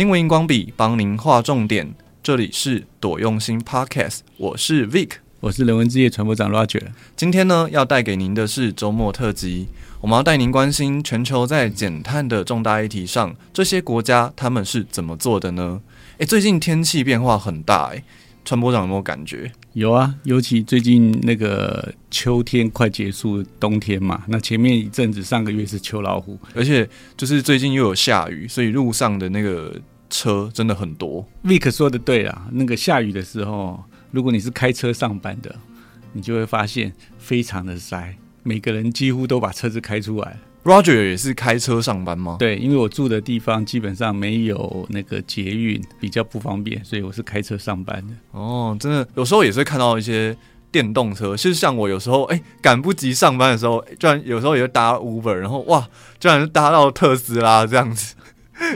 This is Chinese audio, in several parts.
新闻荧光笔帮您划重点，这里是朵用心 Podcast，我是 Vic，我是人文之夜传播长 Roger。今天呢，要带给您的是周末特辑，我们要带您关心全球在减碳的重大议题上，这些国家他们是怎么做的呢？诶，最近天气变化很大，诶，传播长有没有感觉？有啊，尤其最近那个秋天快结束，冬天嘛，那前面一阵子上个月是秋老虎，而且就是最近又有下雨，所以路上的那个车真的很多。Vic 说的对啊，那个下雨的时候，如果你是开车上班的，你就会发现非常的塞，每个人几乎都把车子开出来。Roger 也是开车上班吗？对，因为我住的地方基本上没有那个捷运，比较不方便，所以我是开车上班的。哦，真的，有时候也是会看到一些电动车，其实像我有时候哎赶不及上班的时候，居然有时候也会搭 Uber，然后哇，居然搭到特斯拉这样子，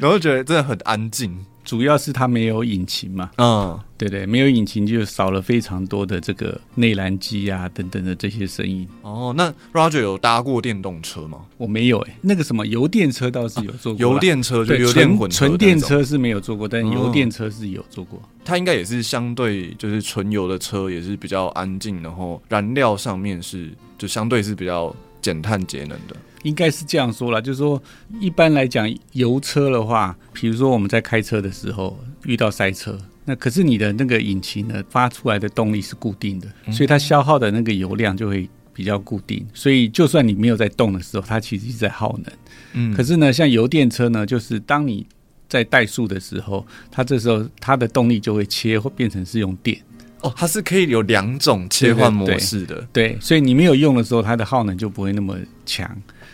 然后觉得真的很安静。主要是它没有引擎嘛，嗯，对对，没有引擎就少了非常多的这个内燃机啊等等的这些声音。哦，那 Roger 有搭过电动车吗？我没有哎、欸，那个什么油电车倒是有坐过，油电车就油电纯混合纯电车是没有坐过，但油电车是有坐过。它应该也是相对就是纯油的车，也是比较安静，然后燃料上面是就相对是比较减碳节能的。应该是这样说啦，就是说，一般来讲，油车的话，比如说我们在开车的时候遇到塞车，那可是你的那个引擎呢，发出来的动力是固定的，所以它消耗的那个油量就会比较固定，所以就算你没有在动的时候，它其实是在耗能。嗯，可是呢，像油电车呢，就是当你在怠速的时候，它这时候它的动力就会切或变成是用电。哦，它是可以有两种切换模式的。对，对，对，所以你没有用的时候，它的耗能就不会那么强。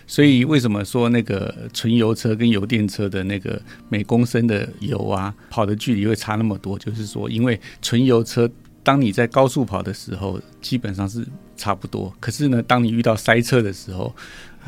所以为什么说那个纯油车跟油电车的那个每公升的油啊，跑的距离会差那么多？就是说，因为纯油车当你在高速跑的时候，基本上是差不多。可是呢，当你遇到塞车的时候，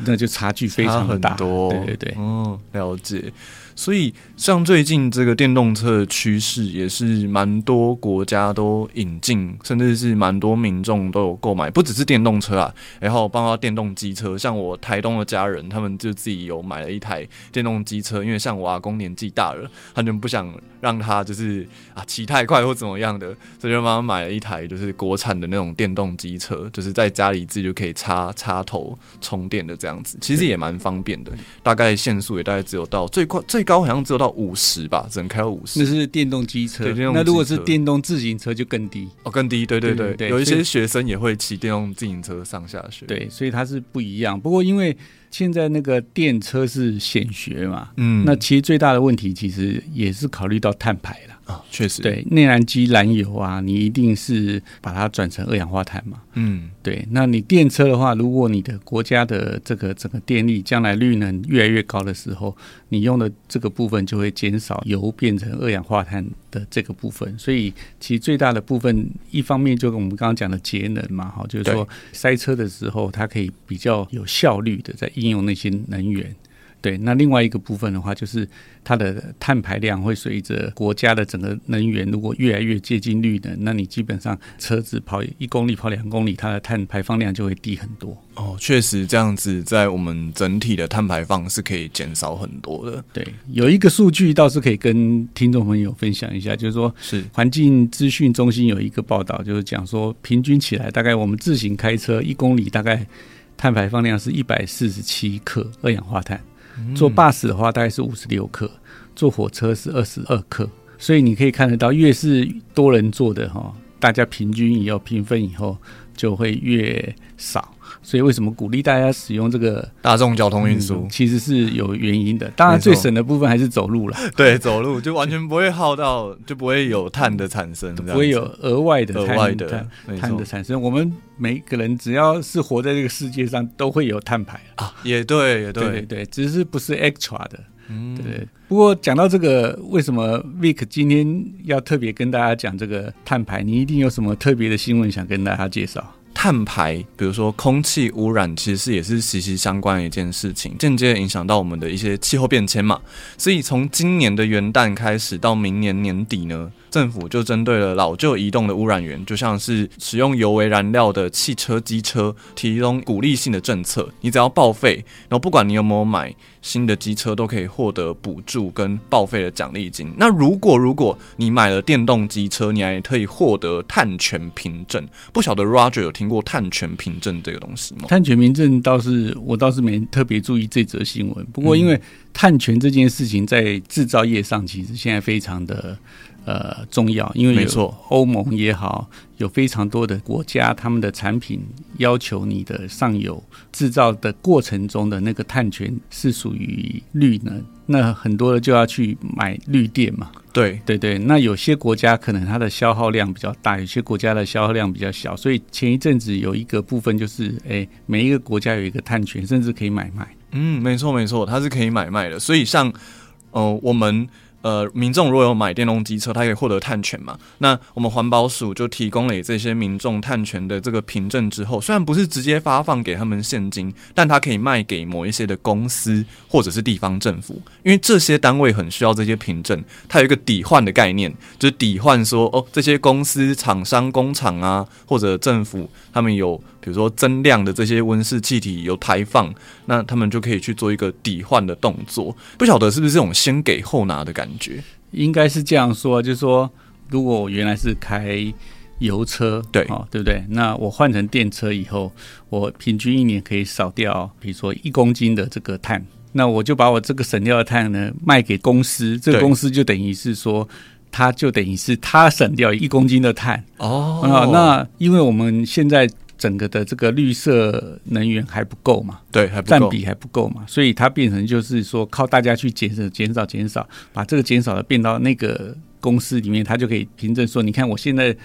那就差距非常大。多，对对对，嗯，了解。所以，像最近这个电动车的趋势，也是蛮多国家都引进，甚至是蛮多民众都有购买，不只是电动车啊，然后包括电动机车。像我台东的家人，他们就自己有买了一台电动机车，因为像我阿公年纪大了，他就不想让他就是啊骑太快或怎么样的，所以就帮他买了一台就是国产的那种电动机车，就是在家里自己就可以插插头充电的这样子，其实也蛮方便的。大概限速也大概只有到最快最。最高好像只有到五十吧，只能开到五十。那是电动机车，那如果是电动自行车就更低哦，更低。对对对，对对对，有一些学生也会骑电动自行车上下学。对，所以它是不一样。不过因为现在那个电车是显学嘛，嗯，那其实最大的问题其实也是考虑到碳排了。啊，确实，对，内燃机燃油啊，你一定是把它转成二氧化碳嘛。嗯，对。那你电车的话，如果你的国家的这个整个电力将来绿能越来越高的时候，你用的这个部分就会减少油变成二氧化碳的这个部分。所以，其实最大的部分，一方面就跟我们刚刚讲的节能嘛，哈，就是说塞车的时候，它可以比较有效率的在应用那些能源。对，那另外一个部分的话，就是它的碳排量会随着国家的整个能源如果越来越接近绿能，那你基本上车子跑一公里、跑两公里，它的碳排放量就会低很多。哦，确实这样子，在我们整体的碳排放是可以减少很多的。对，有一个数据倒是可以跟听众朋友分享一下，就是说，是环境资讯中心有一个报道，就是讲说，平均起来，大概我们自行开车一公里，大概碳排放量是一百四十七克二氧化碳。坐 bus 的话大概是五十六克，坐火车是二十二克，所以你可以看得到，越是多人坐的哈，大家平均以后平分以后就会越少。所以为什么鼓励大家使用这个大众交通运输？嗯，其实是有原因的。当然最省的部分还是走路了。对，走路就完全不会耗到，就不会有碳的产生，不会有额外的额外的碳，碳的产生。我们每个人只要是活在这个世界上，都会有碳排啊。也对，也对，对对对，只是不是 extra 的。嗯，对，不过讲到这个，为什么 Vic 今天要特别跟大家讲这个碳排？你一定有什么特别的新闻想跟大家介绍？碳排，比如说空气污染，其实是也是息息相关的一件事情，间接影响到我们的一些气候变迁嘛。所以从今年的元旦开始到明年年底呢，政府就针对了老旧移动的污染源，就像是使用油为燃料的汽车、机车，提供鼓励性的政策。你只要报废，然后不管你有没有买新的机车，都可以获得补助跟报废的奖励金。那如果如果你买了电动机车，你还可以获得碳权凭证。不晓得 Roger 有听过碳权凭证这个东西吗？碳权凭证倒是我倒是没特别注意这则新闻。不过因为碳权这件事情在制造业上其实现在非常的呃重要，因为没错，欧盟也好，有非常多的国家，他们的产品要求你的上游制造的过程中的那个碳权是属于绿能，那很多的就要去买绿电嘛。对对对，那有些国家可能它的消耗量比较大，有些国家的消耗量比较小，所以前一阵子有一个部分就是，哎，每一个国家有一个碳权，甚至可以买卖。嗯，没错没错，它是可以买卖的。所以像，呃，我们呃民众如果有买电动机车，它可以获得碳权嘛。那我们环保署就提供了这些民众碳权的这个凭证之后，虽然不是直接发放给他们现金，但它可以卖给某一些的公司或者是地方政府，因为这些单位很需要这些凭证。它有一个抵换的概念，就是抵换说哦，这些公司、厂商、工厂啊，或者政府，他们有。比如说增量的这些温室气体有排放，那他们就可以去做一个抵换的动作。不晓得是不是这种先给后拿的感觉？应该是这样说，就是说，如果我原来是开油车，对，哦，对不对？那我换成电车以后，我平均一年可以少掉，比如说一公斤的这个碳，那我就把我这个省掉的碳呢卖给公司，这个公司就等于是说，它就等于是它省掉一公斤的碳哦。啊，那因为我们现在。整个的这个绿色能源还不够嘛？对，还不够，占比还不够嘛？所以它变成就是说，靠大家去减少、减少、减少，把这个减少的变到那个公司里面，它就可以凭证说，你看我现在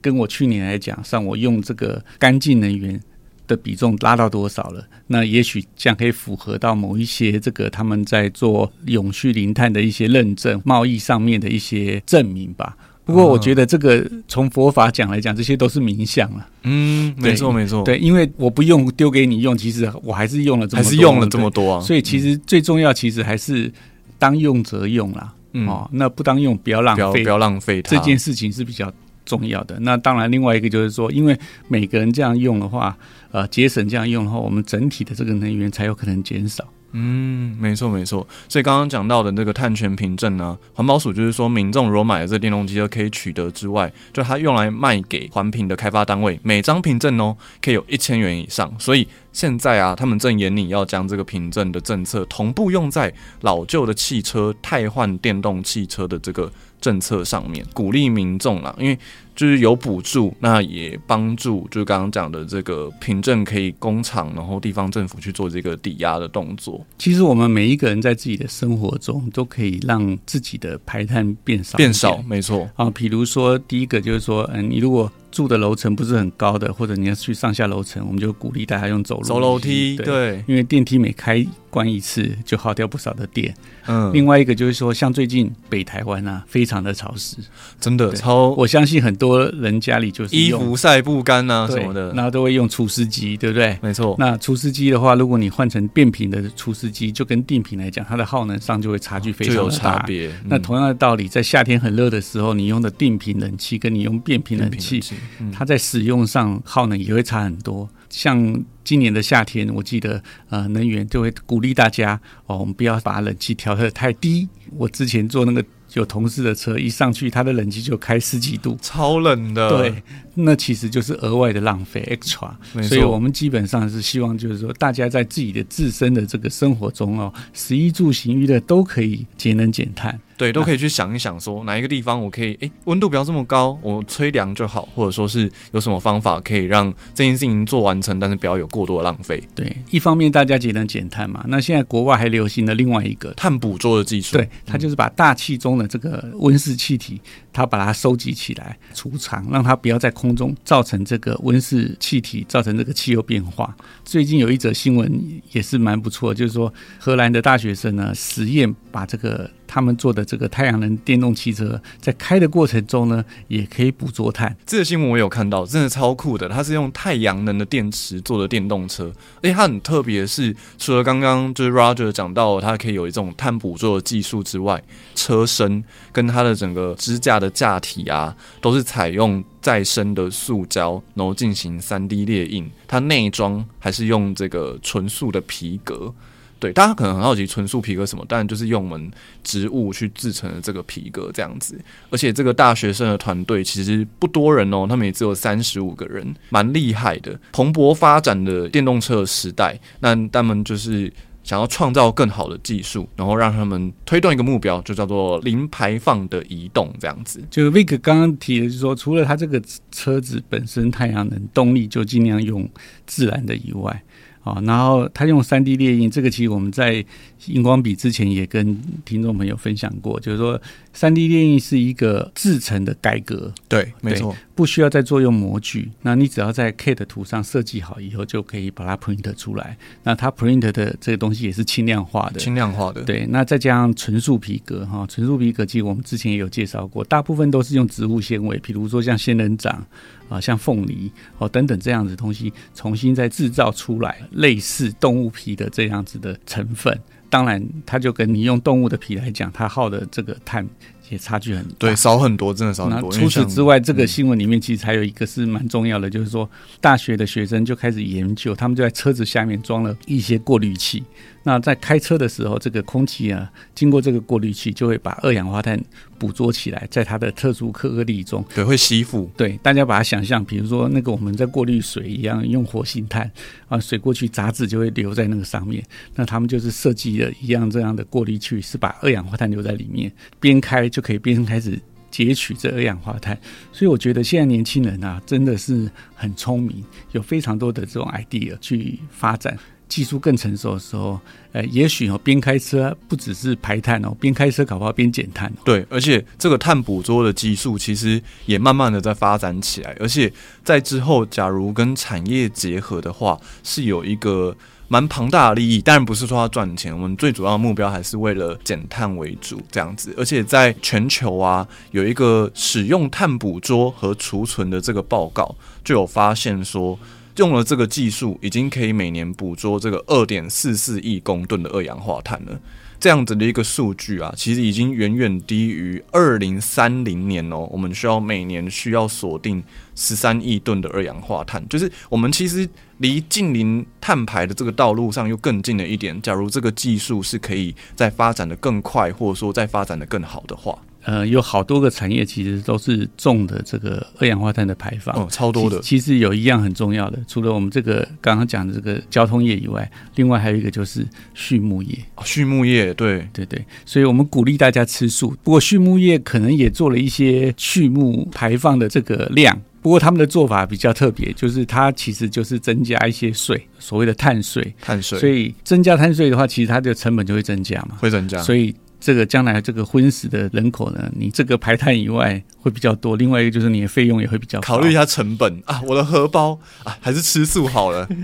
跟我去年来讲，像我用这个干净能源的比重拉到多少了？那也许这样可以符合到某一些这个他们在做永续零碳的一些认证、贸易上面的一些证明吧。不过我觉得这个从佛法讲来讲，这些都是冥想了。嗯，没错没错。对，因为我不用丢给你用，其实我还是用了这么多，还是用了这么多啊。所以其实最重要，其实还是当用则用啦。嗯、哦，那不当用不要浪费，不要浪费它。这件事情是比较重要的。那当然，另外一个就是说，因为每个人这样用的话，呃，节省这样用的话，我们整体的这个能源才有可能减少。嗯，没错没错。所以刚刚讲到的那个碳权凭证呢，环保署就是说，民众如果买了这电动机就可以取得之外，就它用来卖给环评的开发单位，每张凭证哦可以有一千元以上。所以现在啊，他们正研拟要将这个凭证的政策同步用在老旧的汽车汰换电动汽车的这个政策上面，鼓励民众啦，因为。就是有补助，那也帮助，就是刚刚讲的这个凭证可以工厂，然后地方政府去做这个抵押的动作。其实我们每一个人在自己的生活中都可以让自己的排碳变少，变少，没错啊。比如说，第一个就是说，嗯，你如果住的楼层不是很高的，或者你要去上下楼层，我们就鼓励大家用走路、走楼梯，对，对，因为电梯每开关一次就耗掉不少的电。嗯，另外一个就是说，像最近北台湾啊，非常的潮湿，真的超。我相信很多人家里就是衣服晒不干啊什么的，那都会用除湿机，对不对？没错。那除湿机的话，如果你换成变频的除湿机，就跟定频来讲，它的耗能上就会差距非常的大。有差别。嗯、那同样的道理，在夏天很热的时候，你用的定频冷气跟你用变频冷气，嗯、它在使用上耗能也会差很多。像今年的夏天，我记得呃，能源就会鼓励大家哦，我们不要把冷气调得太低。我之前坐那个。有同事的车一上去，他的冷气就开十几度，超冷的。对，那其实就是额外的浪费，extra。所以我们基本上是希望，就是说，大家在自己的自身的这个生活中哦，食衣住行娱乐都可以节能减碳。对，都可以去想一想，说哪一个地方我可以，诶，温度不要这么高，我吹凉就好，或者说是有什么方法可以让这件事情做完成，但是不要有过多的浪费。对，一方面大家节能减碳嘛，那现在国外还流行的另外一个碳捕捉的技术，对，它就是把大气中的这个温室气体，它把它收集起来储藏，让它不要在空中造成这个温室气体，造成这个气候变化。最近有一则新闻也是蛮不错，就是说荷兰的大学生呢实验把这个他们做的。这个太阳能电动汽车在开的过程中呢，也可以捕捉碳。这个新闻我有看到，真的超酷的。它是用太阳能的电池做的电动车，而且它很特别的是，除了刚刚就是 Roger 讲到它可以有一种碳捕捉的技术之外，车身跟它的整个支架的架体啊，都是采用再生的塑胶，然后进行三 D 列印。它内装还是用这个纯素的皮革。对，大家可能很好奇纯素皮革什么，当然就是用我们植物去制成的这个皮革这样子。而且这个大学生的团队其实不多人哦，他们也只有三十五个人，蛮厉害的。蓬勃发展的电动车时代，那他们就是想要创造更好的技术，然后让他们推动一个目标，就叫做零排放的移动这样子。就 Vic 刚刚提的，就是说除了它这个车子本身太阳能动力就尽量用自然的以外。啊，然后他用三 D 列印，这个其实我们在荧光笔之前也跟听众朋友分享过，就是说三 D 列印是一个制成的改革，对，没错，不需要再作用模具，那你只要在 CAD 图上设计好以后，就可以把它 print 出来。那它 print 的这个东西也是轻量化的，轻量化的，对。那再加上纯素皮革，哈，纯素皮革其实我们之前也有介绍过，大部分都是用植物纤维，比如说像仙人掌。啊，像凤梨哦等等这样子的东西，重新再制造出来类似动物皮的这样子的成分，当然它就跟你用动物的皮来讲，它耗的这个碳也差距很大，对，少很多，真的少很多。除此之外，这个新闻里面其实还有一个是蛮重要的，就是说大学的学生就开始研究，他们就在车子下面装了一些过滤器。那在开车的时候，这个空气啊，经过这个过滤器，就会把二氧化碳捕捉起来，在它的特殊颗粒中，对，会吸附。对，大家把它想象，比如说那个我们在过滤水一样，用活性炭啊，水过去，杂质就会留在那个上面。那他们就是设计了一样这样的过滤器，是把二氧化碳留在里面，边开就可以边开始截取这二氧化碳。所以我觉得现在年轻人啊，真的是很聪明，有非常多的这种 idea 去发展。技术更成熟的时候，呃，也许哦，边开车不只是排碳哦，边开车搞不好边减碳。对，而且这个碳捕捉的技术其实也慢慢的在发展起来，而且在之后，假如跟产业结合的话，是有一个蛮庞大的利益。当然不是说要赚钱，我们最主要的目标还是为了减碳为主这样子。而且在全球啊，有一个使用碳捕捉和储存的这个报告，就有发现说。用了这个技术，已经可以每年捕捉这个二点四四亿公吨的二氧化碳了。这样子的一个数据啊，其实已经远远低于二零三零年哦。我们需要每年需要锁定十三亿吨的二氧化碳，就是我们其实离近零碳排的这个道路上又更近了一点。假如这个技术是可以再发展的更快，或者说再发展的更好的话。呃，有好多个产业其实都是重的这个二氧化碳的排放，哦，超多的。其实有一样很重要的，除了我们这个刚刚讲的这个交通业以外，另外还有一个就是畜牧业。哦，畜牧业，对对对，所以我们鼓励大家吃素。不过畜牧业可能也做了一些畜牧排放的这个量，不过他们的做法比较特别，就是它其实就是增加一些税，所谓的碳税。碳税。所以增加碳税的话，其实它的成本就会增加嘛，会增加。所以。这个将来这个荤食的人口呢，你这个排碳以外会比较多，另外一个就是你的费用也会比较高。考虑一下成本啊，我的荷包啊，还是吃素好了。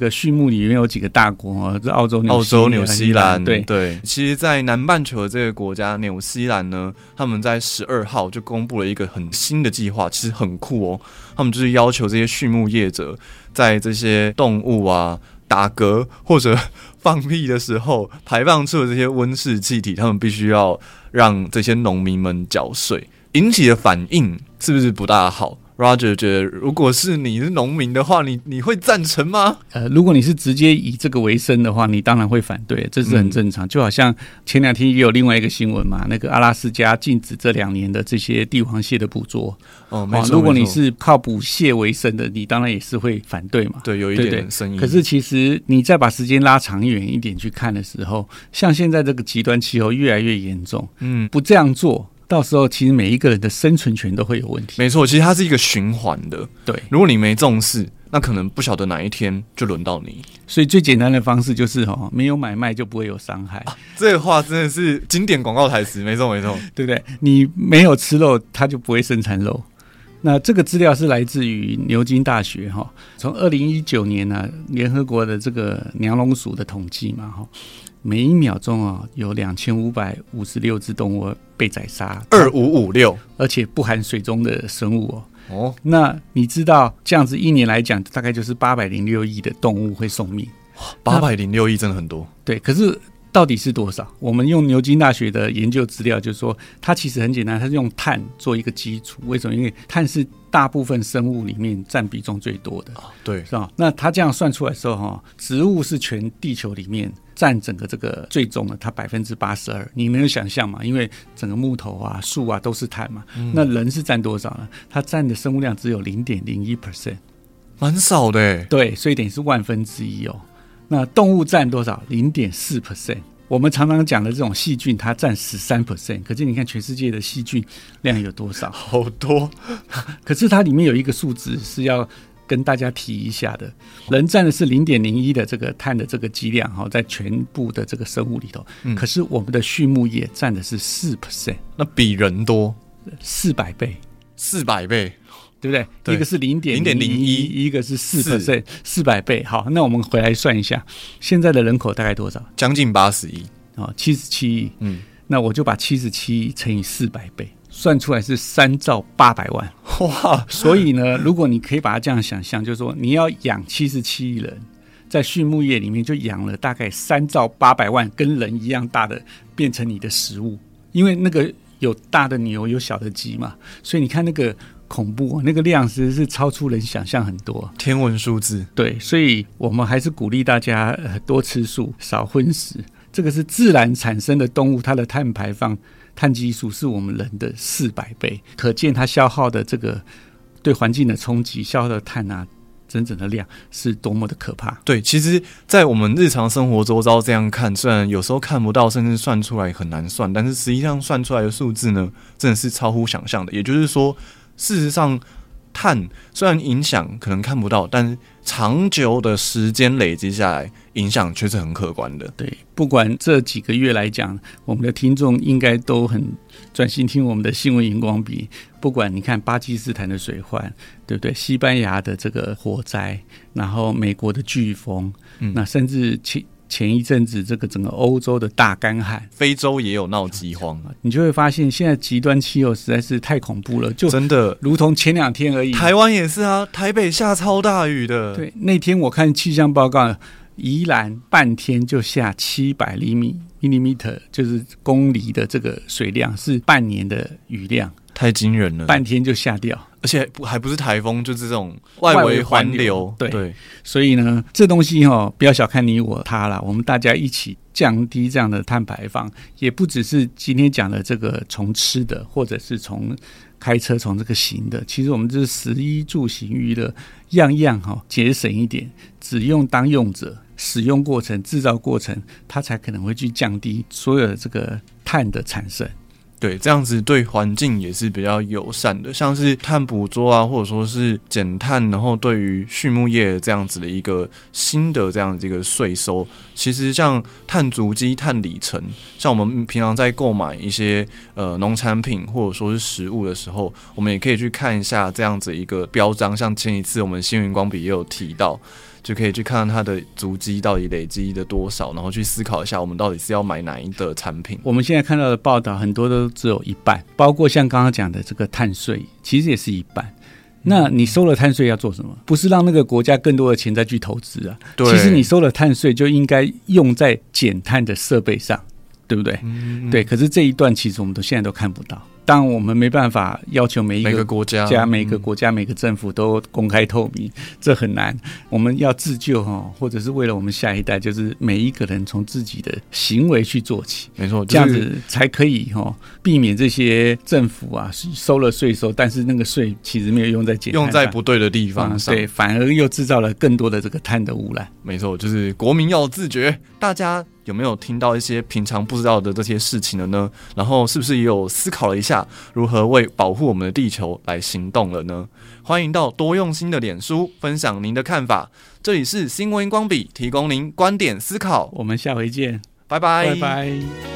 这个畜牧里面有几个大国啊，这澳洲、澳洲、纽西兰，对对。其实，在南半球的这个国家纽西兰呢，他们在十二号就公布了一个很新的计划，其实很酷哦。他们就是要求这些畜牧业者，在这些动物啊打嗝或者。放屁的时候排放出的这些温室气体，他们必须要让这些农民们缴税，引起的反应是不是不大好？Roger 觉得，如果是你是农民的话，你你会赞成吗？呃，如果你是直接以这个为生的话，你当然会反对，这是很正常。嗯、就好像前两天也有另外一个新闻嘛，那个阿拉斯加禁止这两年的这些帝王蟹的捕捉。哦，没错。如果你是靠捕蟹为生的，你当然也是会反对嘛。对，有一点点声音。可是其实你再把时间拉长远一点去看的时候，像现在这个极端气候越来越严重，嗯，不这样做。到时候，其实每一个人的生存权都会有问题。没错，其实它是一个循环的。对，如果你没重视，那可能不晓得哪一天就轮到你。所以最简单的方式就是哈，没有买卖就不会有伤害。啊，这个话真的是经典广告台词，没错没错，对不对？你没有吃肉，它就不会生产肉。那这个资料是来自于牛津大学哈，从二零一九年呢、啊，联合国的这个娘龙署的统计嘛哈，每一秒钟啊有两千五百五十六只动物被宰杀，二五五六，而且不含水中的生物哦。哦，那你知道这样子一年来讲，大概就是八百零六亿的动物会送命，八百零六亿真的很多。对，可是。到底是多少？我们用牛津大学的研究资料，就是说它其实很简单，它是用碳做一个基础。为什么？因为碳是大部分生物里面占比重最多的。对，是吧？那它这样算出来的时候，哈，植物是全地球里面占整个这个最终的，它百分之八十二。你能想象吗？因为整个木头啊、树啊都是碳嘛。那人是占多少呢？它占的生物量只有零点零一 percent，蛮少的。对，所以等于是万分之一哦。那动物占多少？零点四 percent。我们常常讲的这种细菌，它占十三 percent。可是你看全世界的细菌量有多少？好多。可是它里面有一个数字是要跟大家提一下的：人占的是零点零一的这个碳的这个剂量哈，在全部的这个生物里头。嗯。可是我们的畜牧业占的是四 percent，那比人多四百倍，四百倍。对不对？对，一个是零点零点零一，一个是四 percent，四百倍。好，那我们回来算一下，现在的人口大概多少？将近八十亿啊，七十七亿。嗯，那我就把七十七亿乘以四百倍，算出来是三兆八百万。哇！所以呢，如果你可以把它这样想象，就是说你要养七十七亿人，在畜牧业里面就养了大概三兆八百万跟人一样大的，变成你的食物。因为那个有大的牛，有小的鸡嘛，所以你看那个。恐怖，那个量其实是超出人想象很多，天文数字。对，所以我们还是鼓励大家呃多吃素，少荤食。这个是自然产生的动物，它的碳排放碳基数是我们人的四百倍，可见它消耗的这个对环境的冲击，消耗的碳啊，整整的量是多么的可怕。对，其实，在我们日常生活周遭这样看，虽然有时候看不到，甚至算出来很难算，但是实际上算出来的数字呢，真的是超乎想象的。也就是说。事实上，碳虽然影响可能看不到，但是长久的时间累积下来，影响却是很可观的。对，不管这几个月来讲，我们的听众应该都很专心听我们的新闻荧光笔。不管你看巴基斯坦的水患，对不对？西班牙的这个火灾，然后美国的飓风，嗯，那甚至其。前一阵子，这个整个欧洲的大干旱，非洲也有闹饥荒，你就会发现现在极端气候实在是太恐怖了，就真的如同前两天而已。台湾也是啊，台北下超大雨的。对，那天我看气象报告，宜兰半天就下七百厘米 （millimeter），就是公里的这个水量，是半年的雨量，太惊人了，半天就下掉。而且不还不是台风，就是这种外围环流，流。对，对，所以呢，这东西哈、哦，不要小看你我他了。我们大家一起降低这样的碳排放，也不只是今天讲的这个从吃的，或者是从开车从这个行的。其实我们就是食衣住行娱乐，样样哈、哦、节省一点，只用当用者使用过程、制造过程，它才可能会去降低所有的这个碳的产生。对，这样子对环境也是比较友善的，像是碳捕捉啊，或者说是减碳，然后对于畜牧业这样子的一个新的这样子一个税收，其实像碳足迹、碳里程，像我们平常在购买一些呃农产品或者说是食物的时候，我们也可以去看一下这样子一个标章，像前一次我们星云光笔也有提到。就可以去看看它的足迹到底累积的多少，然后去思考一下，我们到底是要买哪一个产品。我们现在看到的报道很多都只有一半，包括像刚刚讲的这个碳税，其实也是一半。那你收了碳税要做什么？不是让那个国家更多的钱再去投资啊？对。其实你收了碳税就应该用在减碳的设备上，对不对？嗯。对。可是这一段其实我们都现在都看不到。当我们没办法要求每一个国家、每个国家、每个政府都公开透明，这很难。我们要自救哈，或者是为了我们下一代，就是每一个人从自己的行为去做起。没错，这样子才可以哈，避免这些政府啊收了税收，但是那个税其实没有用在减，用在不对的地方上，对，反而又制造了更多的这个碳的污染。没错，就是国民要自觉，大家。有没有听到一些平常不知道的这些事情了呢？然后是不是也有思考了一下如何为保护我们的地球来行动了呢？欢迎到多用心的脸书分享您的看法。这里是新闻荧光笔，提供您观点思考。我们下回见，拜拜，拜拜。